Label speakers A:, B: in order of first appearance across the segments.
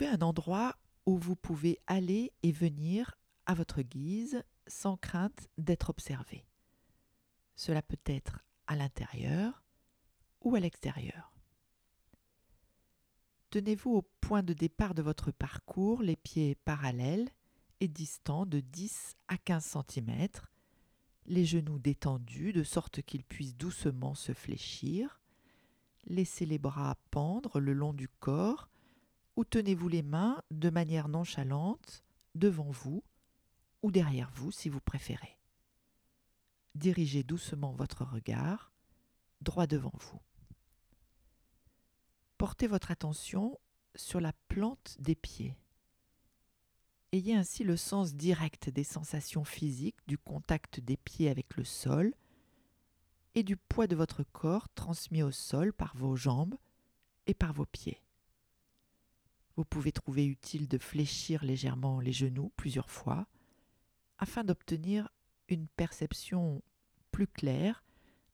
A: Un endroit où vous pouvez aller et venir à votre guise sans crainte d'être observé. Cela peut être à l'intérieur ou à l'extérieur. Tenez-vous au point de départ de votre parcours, les pieds parallèles et distants de 10 à 15 cm, les genoux détendus de sorte qu'ils puissent doucement se fléchir. Laissez les bras pendre le long du corps ou tenez-vous les mains de manière nonchalante devant vous ou derrière vous si vous préférez. Dirigez doucement votre regard droit devant vous. Portez votre attention sur la plante des pieds. Ayez ainsi le sens direct des sensations physiques du contact des pieds avec le sol et du poids de votre corps transmis au sol par vos jambes et par vos pieds. Vous pouvez trouver utile de fléchir légèrement les genoux plusieurs fois afin d'obtenir une perception plus claire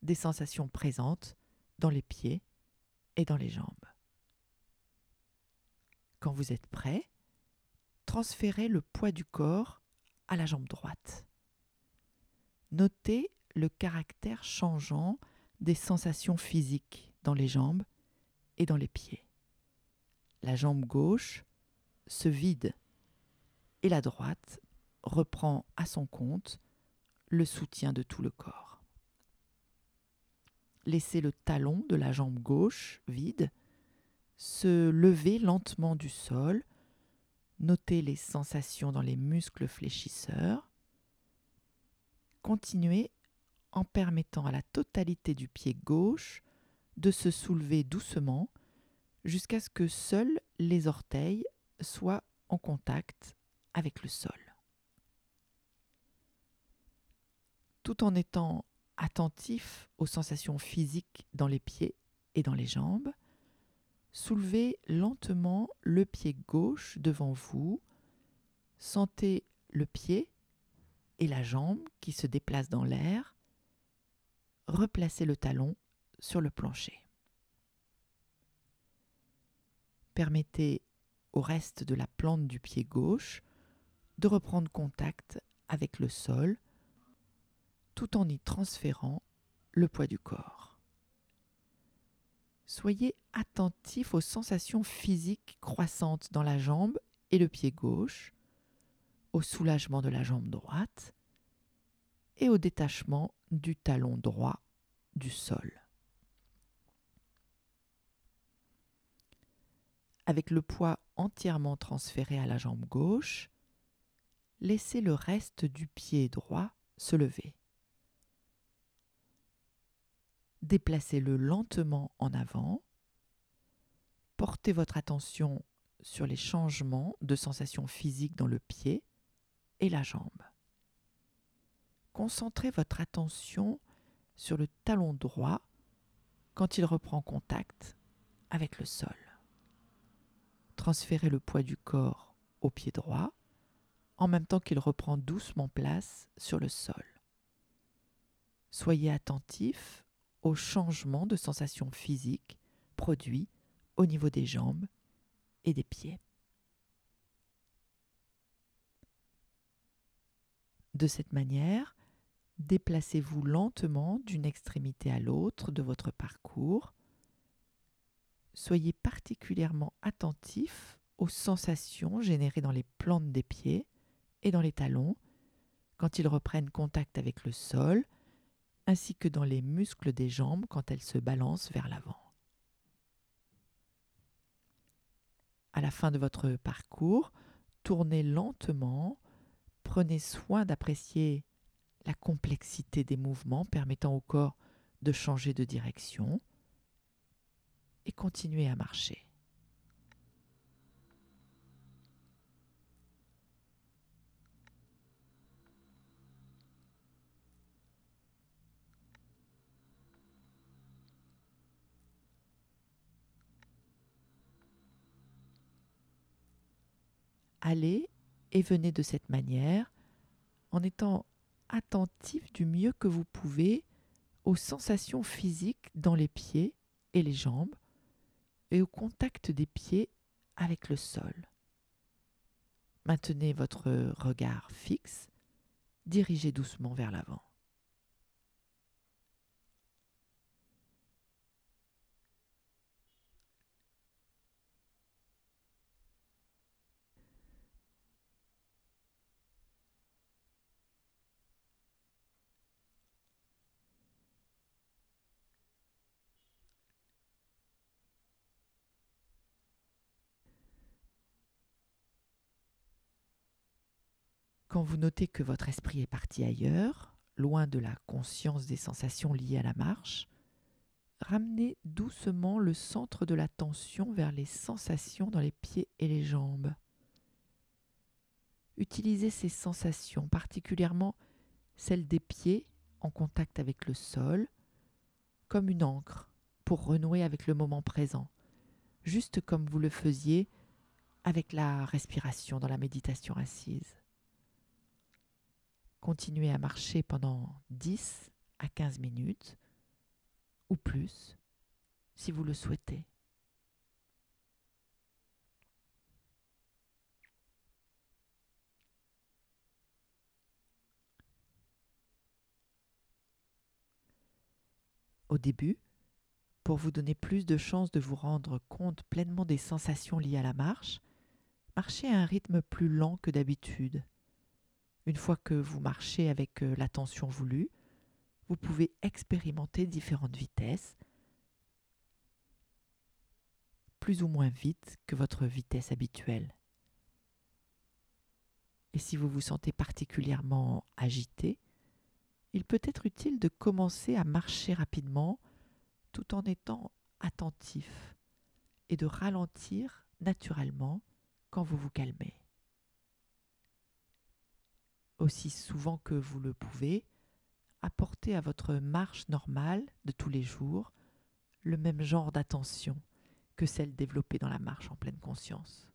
A: des sensations présentes dans les pieds et dans les jambes. Quand vous êtes prêt, transférez le poids du corps à la jambe droite. Notez le caractère changeant des sensations physiques dans les jambes et dans les pieds. La jambe gauche se vide et la droite reprend à son compte le soutien de tout le corps. Laissez le talon de la jambe gauche vide se lever lentement du sol Notez les sensations dans les muscles fléchisseurs. Continuez en permettant à la totalité du pied gauche de se soulever doucement jusqu'à ce que seuls les orteils soient en contact avec le sol. Tout en étant attentif aux sensations physiques dans les pieds et dans les jambes, Soulevez lentement le pied gauche devant vous. Sentez le pied et la jambe qui se déplacent dans l'air. Replacez le talon sur le plancher. Permettez au reste de la plante du pied gauche de reprendre contact avec le sol tout en y transférant le poids du corps. Soyez attentif aux sensations physiques croissantes dans la jambe et le pied gauche, au soulagement de la jambe droite et au détachement du talon droit du sol. Avec le poids entièrement transféré à la jambe gauche, laissez le reste du pied droit se lever. Déplacez-le lentement en avant. Portez votre attention sur les changements de sensations physiques dans le pied et la jambe. Concentrez votre attention sur le talon droit quand il reprend contact avec le sol. Transférez le poids du corps au pied droit en même temps qu'il reprend doucement place sur le sol. Soyez attentif au changement de sensations physiques produits au niveau des jambes et des pieds. De cette manière, déplacez-vous lentement d'une extrémité à l'autre de votre parcours. Soyez particulièrement attentif aux sensations générées dans les plantes des pieds et dans les talons quand ils reprennent contact avec le sol ainsi que dans les muscles des jambes quand elles se balancent vers l'avant. À la fin de votre parcours, tournez lentement, prenez soin d'apprécier la complexité des mouvements permettant au corps de changer de direction et continuez à marcher. allez et venez de cette manière en étant attentif du mieux que vous pouvez aux sensations physiques dans les pieds et les jambes et au contact des pieds avec le sol. Maintenez votre regard fixe, dirigez doucement vers l'avant. Quand vous notez que votre esprit est parti ailleurs, loin de la conscience des sensations liées à la marche, ramenez doucement le centre de l'attention vers les sensations dans les pieds et les jambes. Utilisez ces sensations, particulièrement celles des pieds en contact avec le sol, comme une encre pour renouer avec le moment présent, juste comme vous le faisiez avec la respiration dans la méditation assise. Continuez à marcher pendant 10 à 15 minutes ou plus si vous le souhaitez. Au début, pour vous donner plus de chances de vous rendre compte pleinement des sensations liées à la marche, marchez à un rythme plus lent que d'habitude une fois que vous marchez avec euh, l'attention voulue, vous pouvez expérimenter différentes vitesses, plus ou moins vite que votre vitesse habituelle. Et si vous vous sentez particulièrement agité, il peut être utile de commencer à marcher rapidement tout en étant attentif et de ralentir naturellement quand vous vous calmez aussi souvent que vous le pouvez, apportez à votre marche normale de tous les jours le même genre d'attention que celle développée dans la marche en pleine conscience.